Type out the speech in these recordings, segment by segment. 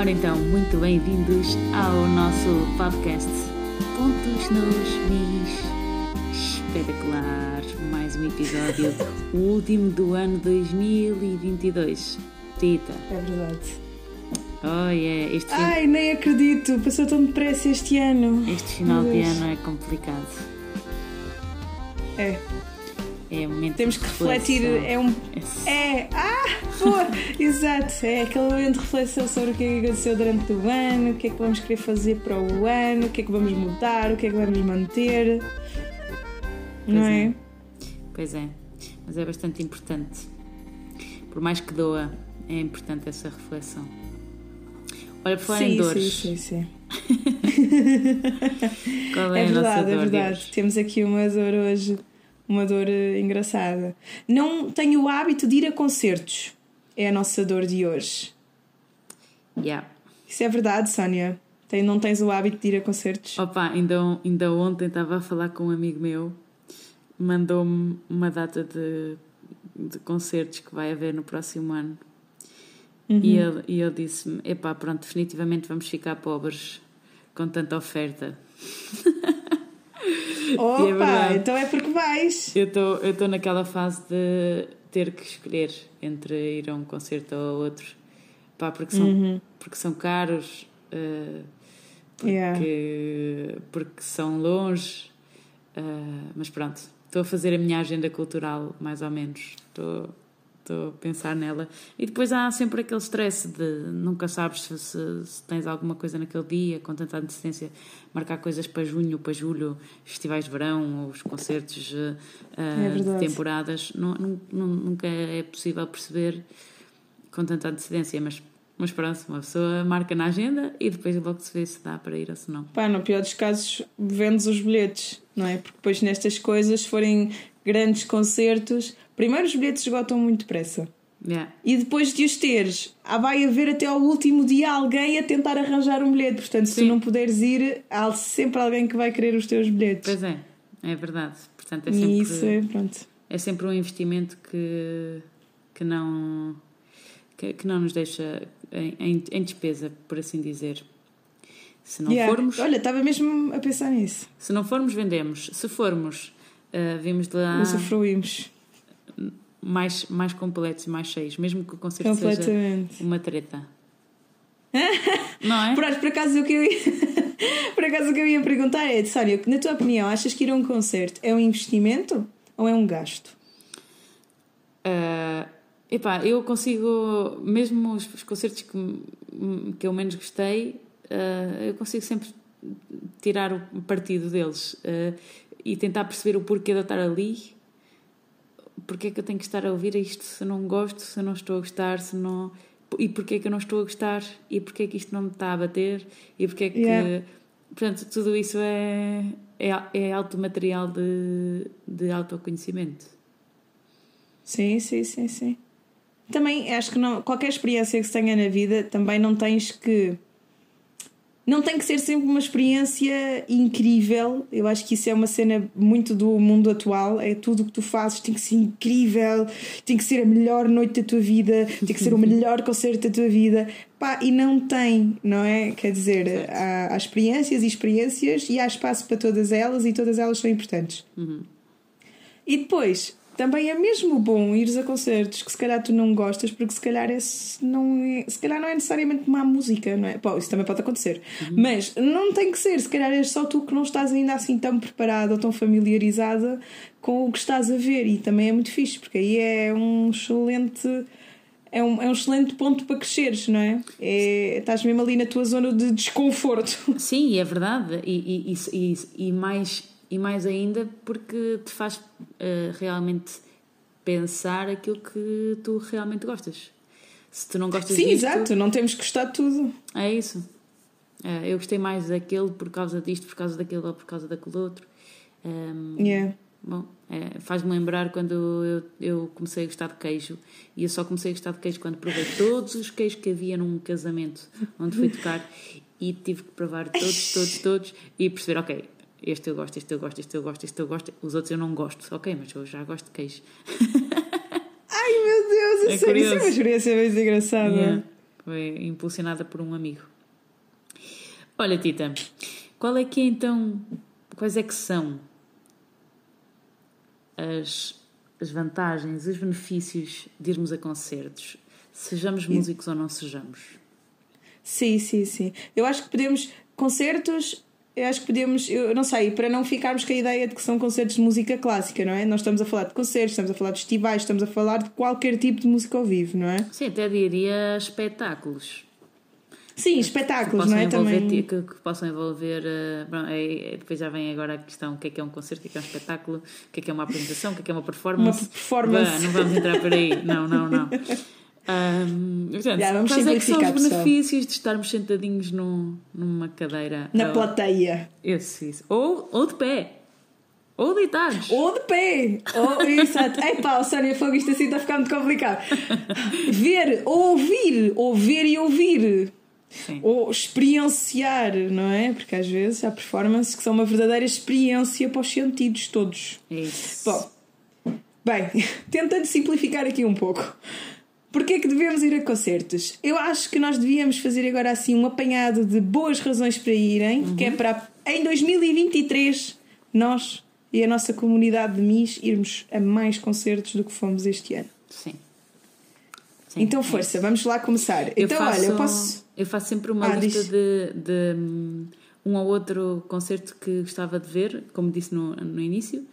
Ora então, muito bem-vindos ao nosso podcast Pontos nos Mis. Espetacular! Mais um episódio, o último do ano 2022. Tita. É verdade. Oh yeah, este, fin- Ai, nem acredito, passou tão depressa este ano. este final de ano é complicado. É, É um momento temos que refletir, é um. É, ah, boa, exato, é aquele momento de reflexão sobre o que é que aconteceu durante o ano, o que é que vamos querer fazer para o ano, o que é que vamos mudar, o que é que vamos manter. Não Pois é? é. Pois é, mas é bastante importante. Por mais que doa, é importante essa reflexão. Olha, por falar em sim, dores, sim, sim, sim. qual é, É a nossa verdade, é dor de verdade. hoje? Temos aqui uma dor hoje, uma dor eh, engraçada. Não tenho o hábito de ir a concertos. É a nossa dor de hoje. Yeah. Isso é verdade, Sónia? Tem, não tens o hábito de ir a concertos? Opa, ainda, ainda ontem estava a falar com um amigo meu, mandou-me uma data de, de concertos que vai haver no próximo ano. E ele, e ele disse-me: epá, pronto, definitivamente vamos ficar pobres com tanta oferta. Opa, verdade. então é porque vais. Eu estou naquela fase de ter que escolher entre ir a um concerto ou a outro. Pá, porque são, porque são caros, eh, porque, Yeah. porque são longe. eh, mas pronto, estou a fazer a minha agenda cultural, mais ou menos. Estou, estou a pensar nela. E depois há sempre aquele stress de nunca sabes se, se- se tens alguma coisa naquele dia, com tanta antecedência, marcar coisas para junho, para julho, festivais de verão, os concertos eh, eh, É de verdade. temporadas. Nu- nu- nunca é possível perceber com tanta antecedência, mas, mas pronto, uma pessoa marca na agenda e depois logo se vê se dá para ir ou se não. Pá, no pior dos casos, vendes os bilhetes, não é? Porque depois nestas coisas, se forem grandes concertos, primeiro os bilhetes esgotam muito depressa. Yeah. E depois de os teres, vai haver até ao último dia alguém a tentar arranjar um bilhete. Portanto, se Sim. tu não puderes ir, há sempre alguém que vai querer os teus bilhetes. Pois é, é verdade. Portanto, é e sempre, isso é, pronto. é sempre um investimento que, que, não, que, que não nos deixa em, em, em despesa, por assim dizer. Se não Yeah. formos, Olha, estava mesmo a pensar nisso. se não formos, vendemos. Se formos, ah, vimos de lá Usufruímos mais, mais completos e mais cheios, mesmo que o concerto seja uma treta. não é? Por, por acaso o que eu ia, por acaso o que eu ia perguntar é, Sónia, na tua opinião, achas que ir a um concerto é um investimento ou é um gasto? Ah, epá, eu consigo, mesmo os, os concertos que, que eu menos gostei, ah, eu consigo sempre tirar o partido deles ah, e tentar perceber o porquê de eu estar ali. Porque é que eu tenho que estar a ouvir isto se não gosto, se não estou a gostar, se não. E porquê é que eu não estou a gostar? E porquê é que isto não me está a bater? E porquê é que. Yeah. Portanto, tudo isso é, é, é alto material de, de autoconhecimento. Sim, sim, sim, sim. Também acho que não, qualquer experiência que se tenha na vida também não tens que. Não tem que ser sempre uma experiência incrível. Eu acho que isso é uma cena muito do mundo atual. É tudo o que tu fazes tem que ser incrível, tem que ser a melhor noite da tua vida, tem que ser o melhor concerto da tua vida. Pá, e não tem, não é? Quer dizer, há, há experiências e experiências e há espaço para todas elas e todas elas são importantes. E depois, também é mesmo bom ires a concertos que se calhar tu não gostas, porque se calhar, é, não é, se calhar não é necessariamente má música, não é? Pô, isso também pode acontecer. Mas não tem que ser, se calhar é só tu que não estás ainda assim tão preparada ou tão familiarizada com o que estás a ver. E também é muito fixe, porque aí é um excelente. É um, é um excelente ponto para cresceres, não é? é? Estás mesmo ali na tua zona de desconforto. Sim, é verdade. E, e, e, e mais, e mais ainda porque te faz eh, realmente pensar aquilo que tu realmente gostas. Se tu não gostas Sim, disto, exato, não temos que gostar de tudo. é isso. Eh, eu gostei mais daquele por causa disto, por causa daquele ou por causa daquele outro. Ehm, Yeah. Bom, é, faz-me lembrar quando eu, eu comecei a gostar de queijo e eu só comecei a gostar de queijo quando provei todos os queijos que havia num casamento onde fui tocar e tive que provar todos, todos, todos e perceber, ok, este eu gosto, este eu gosto, este eu gosto, este eu gosto, os outros eu não gosto, ok, mas eu já gosto de queijo. Ai meu Deus, É isso é, isso é uma experiência muito engraçada. Yeah. Foi impulsionada por um amigo. Olha, Tita, qual é que é então. Quais é que são as, as vantagens, os benefícios de irmos a concertos? Sejamos músicos ou não sejamos? Sim, sim, sim. Eu acho que podemos. Concertos eu acho que podemos, eu não sei, para não ficarmos com a ideia de que são concertos de música clássica, não é? Nós estamos a falar de concertos, estamos a falar de festivais, estamos a falar de qualquer tipo de música ao vivo, não é? Sim, até diria espetáculos. Sim, espetáculos, não é? Também... Que, que, possam envolver. Uh, é, é, depois já vem agora a questão: o que é que é um concerto, o que é que é um espetáculo, o que é que é uma apresentação, o que é que é uma performance. Uma performance. Bah, não vamos entrar por aí, não, não, não. Um, portanto, yeah, quais é que são os benefícios de estarmos sentadinhos no, numa cadeira? Na ou, plateia. Isso, isso. Ou, ou de pé. Ou deitados. Ou de pé. Ou, exato. Epá, o Sónia Fogo, isto assim está a ficar muito complicado. Ver, ouvir, ouvir e ouvir. Sim. Ou experienciar, não é? Porque às vezes há performances que são uma verdadeira experiência para os sentidos todos. Isso. Bom, bem, tentando simplificar aqui um pouco. Porquê é que devemos ir a concertos? Eu acho que nós devíamos fazer agora assim um apanhado de boas razões para irem, uhum. que é para em 2023 nós e a nossa comunidade de MIS irmos a mais concertos do que fomos este ano. Sim. Sim então, força, é vamos lá começar. Eu então, faço, olha, eu posso. Eu faço sempre uma ah, lista de, de, um ou outro concerto que gostava de ver, como disse no, no início.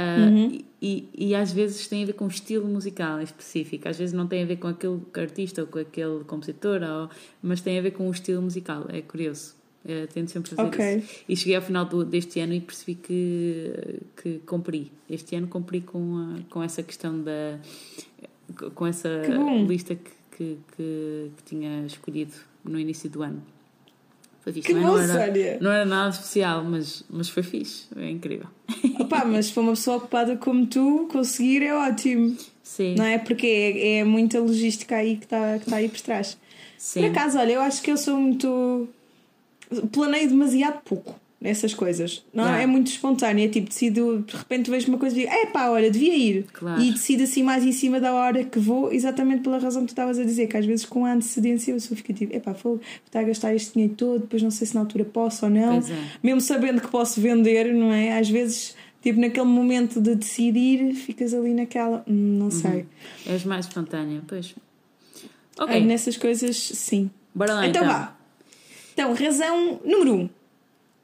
Uh, uhum. e, e, às vezes tem a ver com o estilo musical específico, às vezes não tem a ver com aquele artista ou com aquele compositor, ou, mas tem a ver com o estilo musical, é curioso. É, tento sempre fazer okay. isso. E cheguei ao final do, deste ano e percebi que, que cumpri. Este ano cumpri com, a, com essa questão da. com essa lista que, que, que, que tinha escolhido no início do ano. Foi fixe. Que não, não, era, não era nada especial, mas, mas foi fixe. É incrível. Opa, mas para uma pessoa ocupada como tu, conseguir é ótimo. Sim. Não é? Porque é, é muita logística aí que está que tá aí por trás. Sim. Por acaso, olha, eu acho que eu sou muito. Planeio demasiado pouco nessas coisas. Não é? é muito espontâneo. É tipo, decido, de repente vejo uma coisa e digo, é pá, olha, devia ir. Claro. E decido assim mais em cima da hora que vou, exatamente pela razão que tu estavas a dizer, que às vezes com a antecedência eu só fico tipo, é pá, vou estar a gastar este dinheiro todo, depois não sei se na altura posso ou não. É. Mesmo sabendo que posso vender, não é? Às vezes. Tipo, naquele momento de decidir, ficas ali naquela. Hum, não uhum. sei. És mais espontânea, pois. Ok. É, nessas coisas, sim. Bora lá então. Então vá. Então, razão número um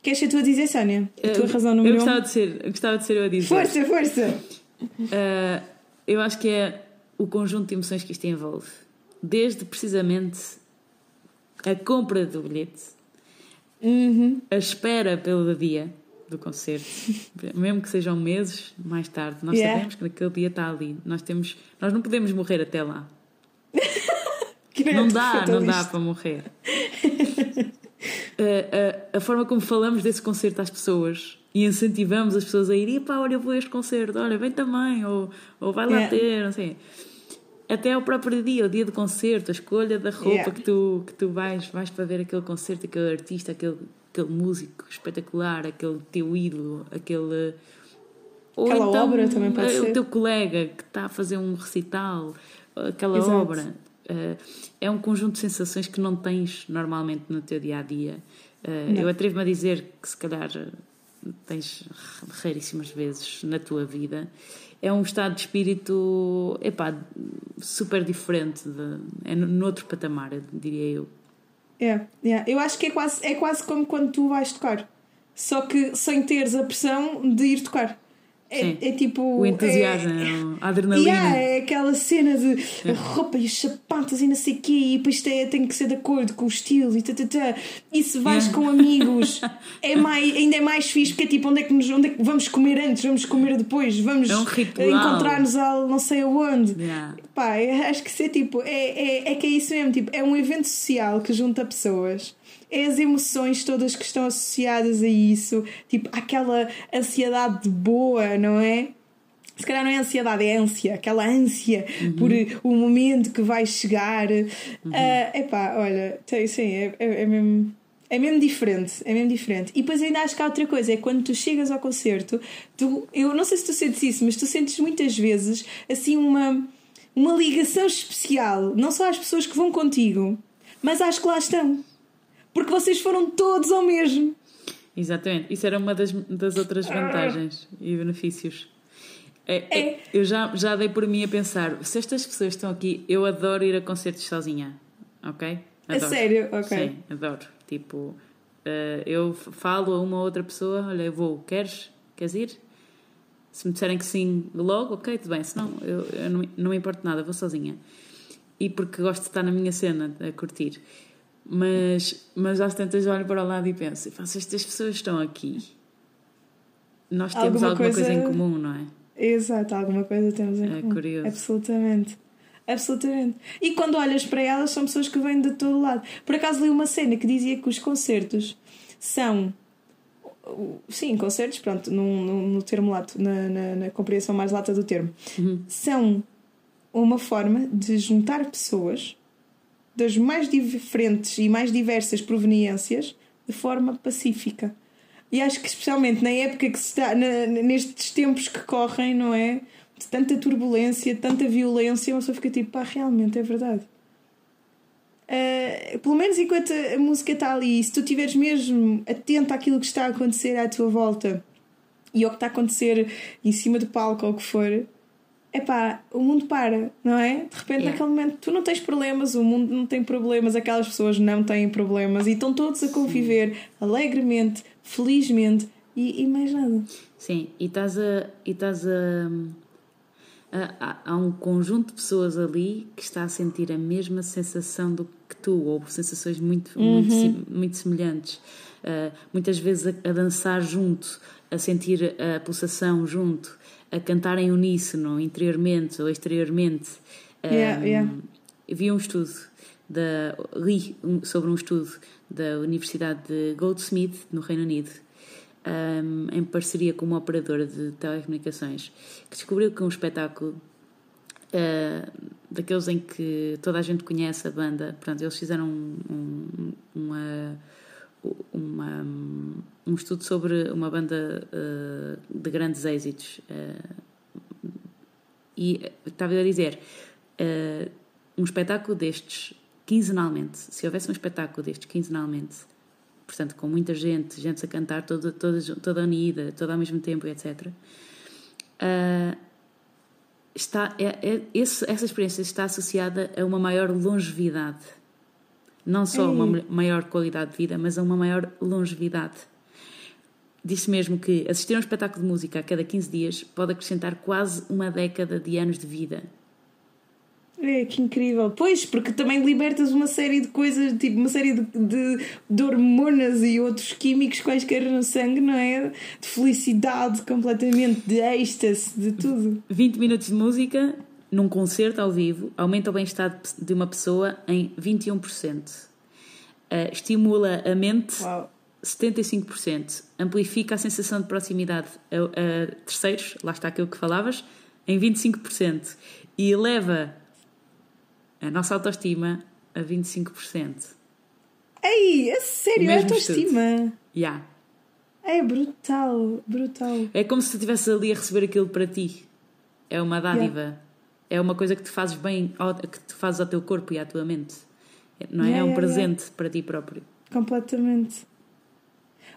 Queres ser tu a dizer, Sónia? A tua razão número eu gostava, um? de ser, eu gostava de ser eu a dizer. Força, força! Uh, eu acho que é o conjunto de emoções que isto envolve. Desde precisamente a compra do bilhete, uhum. a espera pelo dia do concerto, mesmo que sejam meses mais tarde, nós yeah. sabemos que naquele dia está ali. Nós, temos, nós não podemos morrer até lá. não dá, não dá para morrer. a, a, forma como falamos desse concerto às pessoas e incentivamos as pessoas a ir, e pá, olha, eu vou a este concerto, olha, vem também, ou, ou vai lá yeah. ter, não sei. Até o próprio dia, o dia do concerto, a escolha da roupa yeah. que, tu, que tu vais, vais para ver aquele concerto, aquele artista, aquele, aquele músico espetacular, aquele teu ídolo, aquele. Ou aquela então, obra também pode o ser. teu colega que está a fazer um recital, aquela Exato. obra Uh, é um conjunto de sensações que não tens normalmente no teu dia a dia. Uh, eu atrevo-me a dizer que se calhar tens raríssimas vezes na tua vida. É um estado de espírito epá, super diferente, de, é noutro patamar, diria eu. É, é, eu acho que é quase, é quase como quando tu vais tocar, só que sem teres a pressão de ir tocar. É, é, tipo. O entusiasmo, é, a adrenalina. Yeah, é aquela cena de a roupa e os sapatos e não sei o quê, e depois tem, tem que ser de acordo com o estilo e tá, tá. E se vais yeah. com amigos, é mais, ainda é mais fixe, porque é tipo onde é, que nos, onde é que vamos comer antes, vamos comer depois, vamos é um encontrar-nos a não sei aonde. Yeah. Pá, acho que isso é tipo, é, é, é que é isso mesmo, tipo, é um evento social que junta pessoas é as emoções todas que estão associadas a isso, tipo aquela ansiedade boa, não é? Se calhar não é ansiedade, é ânsia, aquela ânsia uhum. por o momento que vai chegar. Uhum. Uh, epá, olha, sim, é, é, é mesmo. É mesmo diferente, é mesmo diferente. E depois ainda acho que há outra coisa, é quando tu chegas ao concerto, tu, eu não sei se tu sentes isso, mas tu sentes muitas vezes assim uma, uma ligação especial, não só às pessoas que vão contigo, Mas acho que lá estão. Porque vocês foram todos ao mesmo. Exatamente. Isso era uma das, das outras vantagens e benefícios. É, é. É, eu já, já dei por mim a pensar: se estas pessoas estão aqui, eu adoro ir a concertos sozinha. Ok? Adoro. A sério? Ok. Sim, adoro. Tipo, uh, eu falo a uma ou outra pessoa: olha, eu vou, queres? Queres ir? Se me disserem que sim logo, ok, tudo bem. Se não, eu, eu não, não me importo nada, vou sozinha. E porque gosto de estar na minha cena, a curtir. Mas, mas às tantas olho para o lado e penso: se estas pessoas estão aqui, nós temos alguma, alguma coisa... coisa... em comum, não é? Exato, alguma coisa temos em é comum. Curioso. Absolutamente. Absolutamente. E quando olhas para elas, são pessoas que vêm de todo lado. Por acaso li uma cena que dizia que os concertos são. Sim, concertos, pronto, no, no, no termo lato, na, na, na, compreensão mais lata do termo. Uhum. São uma forma de juntar pessoas das mais diferentes e mais diversas proveniências de forma pacífica. E acho que especialmente na época que se está, na, nestes tempos que correm, não é? De tanta turbulência, tanta violência, uma pessoa fica tipo, pá, realmente é verdade. Uh, pelo menos enquanto a música está ali, se tu estiveres mesmo atento àquilo que está a acontecer à tua volta e ao que está a acontecer em cima do palco ou o que for, epá, o mundo para, não é? De repente, yeah. naquele momento, tu não tens problemas, o mundo não tem problemas, aquelas pessoas não têm problemas e estão todos a conviver Sim. alegremente, felizmente e, e, mais nada. Sim, e estás a. E estás a, há um conjunto de pessoas ali que está a sentir a mesma sensação do que tu, ou sensações muito, uhum. muito, muito semelhantes. Uh, muitas vezes a, a dançar junto, a sentir a pulsação junto a cantar em uníssono, interiormente ou exteriormente. Yeah, um, yeah. Vi um estudo, da, li sobre um estudo da Universidade de Goldsmith, no Reino Unido, um, em parceria com uma operadora de telecomunicações, que descobriu que um espetáculo uh, daqueles em que toda a gente conhece a banda, portanto, eles fizeram um, um, uma uma, um estudo sobre uma banda uh, de grandes êxitos. Uh, e estava a dizer: uh, um espetáculo destes, quinzenalmente, se houvesse um espetáculo destes quinzenalmente, portanto, com muita gente, gente a cantar toda, toda, toda unida, toda ao mesmo tempo, etc. está, é, é, esse, essa experiência está associada a uma maior longevidade não só uma maior qualidade de vida, mas a uma maior longevidade. Disse mesmo que assistir a um espetáculo de música a cada 15 dias pode acrescentar quase uma década de anos de vida. É, que incrível. Pois, porque também libertas uma série de coisas, tipo uma série de, de, de hormonas e outros químicos quaisquer no sangue, não é? De felicidade completamente, de êxtase, de tudo. 20 minutos de música num concerto ao vivo, aumenta o bem-estar de uma pessoa em 21%. Uh, eh, estimula a mente Uau. 75%. Amplifica a sensação de proximidade a, a, terceiros, lá está aquilo que falavas, em 25%. E eleva a nossa autoestima a 25%. Ei, é sério, a autoestima? Yeah. É brutal, brutal. É como se tu estivesse ali a receber aquilo para ti. É uma dádiva. Yeah é uma coisa que te fazes bem, que te fazes ao teu corpo e à tua mente. Não é? Yeah, é um presente yeah. para ti próprio. Completamente.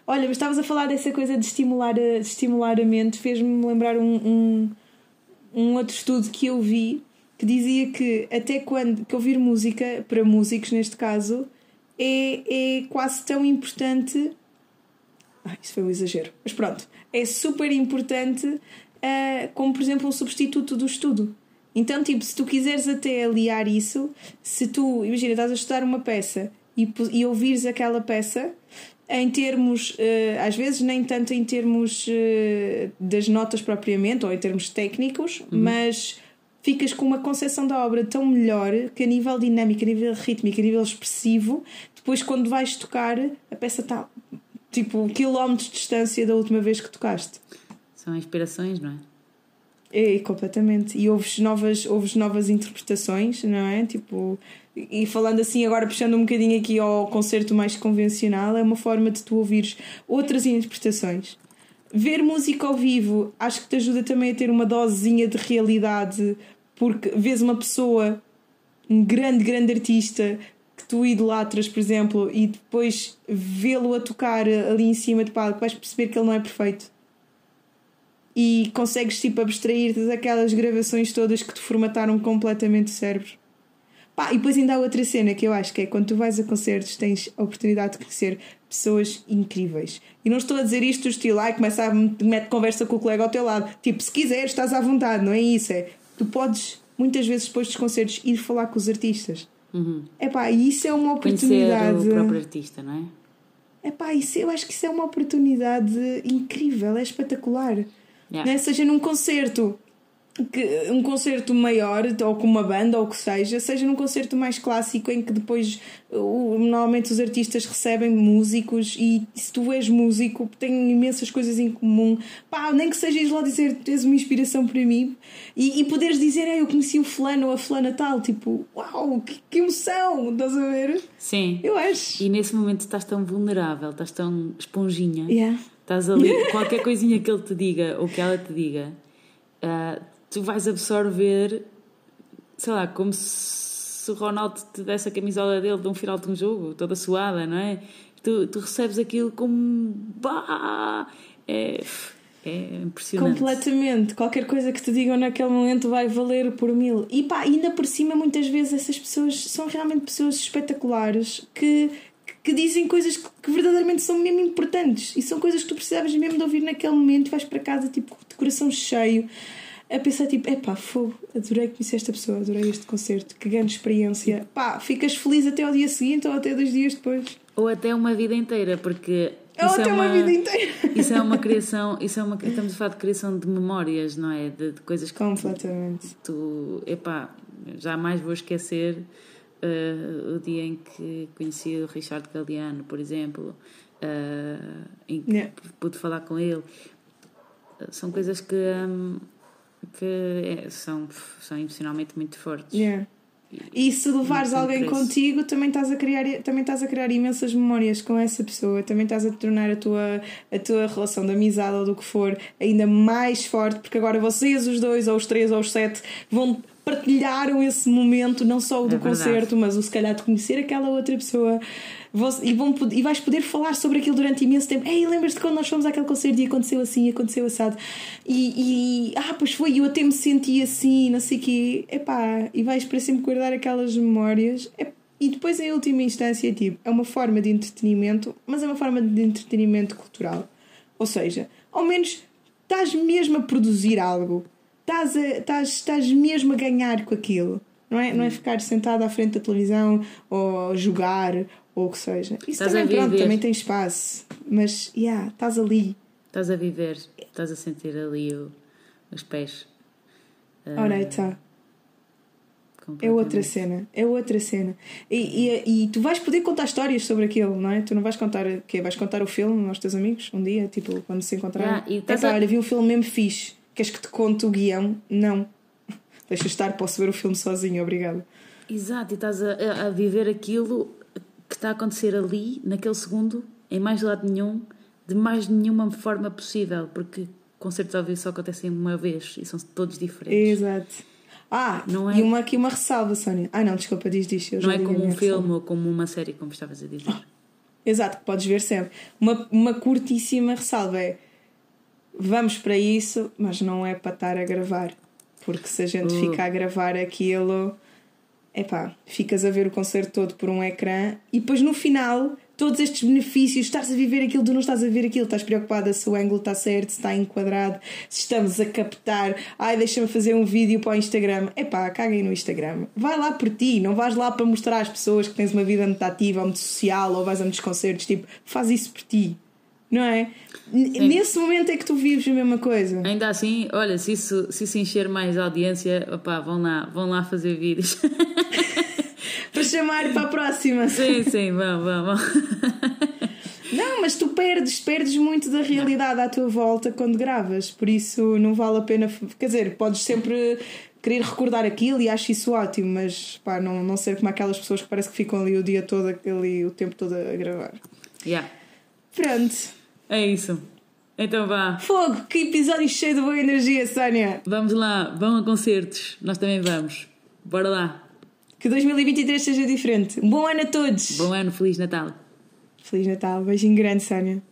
Olha, mas estavas a falar dessa coisa de estimular a, de estimular a mente, fez-me lembrar um, um, um, outro estudo que eu vi que dizia que até quando que ouvir música, para músicos neste caso, é, é quase tão importante. Ah, isso foi um exagero, mas pronto, é super importante uh, como, por exemplo, um substituto do estudo. Então, tipo, se tu quiseres até aliar isso, se tu, imagina, estás a estudar uma peça e, e ouvires aquela peça, em termos, uh, às vezes nem tanto em termos uh, das notas propriamente, ou em termos técnicos, uhum. mas ficas com uma concepção da obra tão melhor que a nível dinâmico, a nível rítmico, a nível expressivo, depois quando vais tocar, a peça está tipo quilómetros de distância da última vez que tocaste. São inspirações, não é? É, completamente. E ouves novas, ouves novas interpretações, não é? Tipo, e falando assim, agora puxando um bocadinho aqui ao concerto mais convencional, é uma forma de tu ouvires outras interpretações. Ver música ao vivo acho que te ajuda também a ter uma dosezinha de realidade, porque vês uma pessoa, um grande, grande artista, que tu idolatras, por exemplo, e depois vê-lo a tocar ali em cima de palco, vais perceber que ele não é perfeito. E consegues tipo abstrair-te daquelas gravações todas que te formataram completamente o cérebro. Pá, e depois ainda há outra cena que eu acho que é quando tu vais a concertos tens a oportunidade de conhecer pessoas incríveis. E não estou a dizer isto do estilo, ai, começa a meter conversa com o colega ao teu lado. Tipo, se quiseres, estás à vontade, não é isso? É, tu podes, muitas vezes depois dos concertos, ir falar com os artistas. Uhum. É pá, e isso é uma oportunidade. Conhecer o próprio artista, não é? É pá, isso, eu acho que isso é uma oportunidade incrível, é espetacular. Yeah. Né? Seja num concerto que um concerto maior, ou com uma banda, ou o que seja, seja num concerto mais clássico em que depois normalmente os artistas recebem músicos e se tu és músico têm imensas coisas em comum. Pá, nem que sejas lá dizer tens uma inspiração para mim e, e poderes dizer eu conheci o fulano ou a fulana tal, tipo, uau, que, que emoção, estás a ver? Sim. Eu acho. E nesse momento estás tão vulnerável, estás tão esponjinha. Yeah. Estás ali, qualquer coisinha que ele te diga ou que ela te diga. Uh, tu vais absorver, sei lá, como se o Ronaldo te desse a camisola dele de um final de um jogo, toda suada, não é? Tu, tu recebes aquilo como. Bah, é, é impressionante. Completamente. Qualquer coisa que te digam naquele momento vai valer por mil. E pá, ainda por cima, muitas vezes essas pessoas são realmente pessoas espetaculares que que dizem coisas que, que, verdadeiramente são mesmo importantes e são coisas que tu precisavas mesmo de ouvir naquele momento e vais para casa tipo de coração cheio a pensar tipo, epá, fogo, adorei conhecer esta pessoa, adorei este concerto, que grande experiência. Pá, ficas feliz até ao dia seguinte ou até dois dias depois. Ou até uma vida inteira, porque. Ou até é uma, uma, vida inteira. Isso é uma criação, isso é uma, estamos a falar de criação de memórias, não é? De, de coisas que. Completamente. Tu, epá, jamais vou esquecer uh, o dia em que conheci o Richard Galeano, por exemplo, uh, em que yeah. pude falar com ele. São coisas que. Um, que é, são, são emocionalmente muito fortes. Yeah. E, se levares alguém contigo, também estás, a criar, também estás a criar imensas memórias com essa pessoa, também estás a tornar a tua, a tua relação de amizade ou do que for ainda mais forte, porque agora vocês, os dois, ou os três, ou os sete, vão partilharam esse momento, não só o do é concerto, mas o se calhar de conhecer aquela outra pessoa e, vão, e vais poder falar sobre aquilo durante imenso tempo. Ei, lembras-te quando nós fomos àquele concerto e aconteceu assim, aconteceu assado? E, e ah, pois foi, eu até me senti assim, não sei o quê. Epá, e vais para sempre guardar aquelas memórias. E depois, em última instância, tipo, é uma forma de entretenimento, mas é uma forma de entretenimento cultural. Ou seja, ao menos estás mesmo a produzir algo, estás, a, estás, estás mesmo a ganhar com aquilo. Não é, não é ficar sentado à frente da televisão ou jogar ou o que seja. Isso estás também, pronto, também tem espaço. Mas, yeah, estás ali. Estás a viver, estás a sentir ali o, os pés. Ora, aí está. É outra cena, é outra cena. E, e, e, tu vais poder contar histórias sobre aquilo, não é? Tu não vais contar o quê? Vais contar o filme aos teus amigos um dia, tipo, quando se encontrarem. Yeah, é pá, a... olha, vi um filme mesmo fixe. Queres que te conte o guião? Não. Deixa estar, posso ver o filme sozinho, obrigado. Exato, e estás a, a viver aquilo que está a acontecer ali, naquele segundo, em mais lado nenhum, de mais nenhuma forma possível, porque concertos ao vivo só acontecem uma vez e são todos diferentes. Exato. Ah, não é... e uma, aqui uma ressalva, Sónia. Ah, não, desculpa, diz, diz. não é como um filme ou como uma série, como estavas a dizer. Ah, exato, que podes ver sempre. Uma, uma curtíssima ressalva é: vamos para isso, mas não é para estar a gravar. Porque se a gente uh. fica a gravar aquilo epá, ficas a ver o concerto todo por um ecrã e depois no final todos estes benefícios, estás a viver aquilo, tu não estás a ver aquilo, estás preocupada se o ângulo está certo, se está enquadrado, se estamos a captar, ai, deixa-me fazer um vídeo para o Instagram. Epá, caguem no Instagram. Vai lá por ti, não vais lá para mostrar às pessoas que tens uma vida muito ativa ou muito social ou vais a muitos concertos, tipo, faz isso por ti. Não é? Sim. Nesse momento é que tu vives a mesma coisa. Ainda assim, olha, se isso, se isso encher mais audiência, opá, vão lá, vão lá fazer vídeos. para chamar para a próxima. Sim, sim, vão, vão, vão. Não, mas tu perdes, perdes muito da realidade à tua volta quando gravas, por isso não vale a pena. Quer dizer, podes sempre querer recordar aquilo e acho isso ótimo, mas pá, não, não ser como aquelas pessoas que parece que ficam ali o dia todo, ali o tempo todo a gravar. Yeah. Pronto. É isso. Então vá. Fogo, que episódio cheio de boa energia, Sónia. Vamos lá, vão a concertos. Nós também vamos. Bora lá. Que 2023 seja diferente. Um bom ano a todos. Bom ano, Feliz Natal. Feliz Natal. Beijinho grande, Sónia.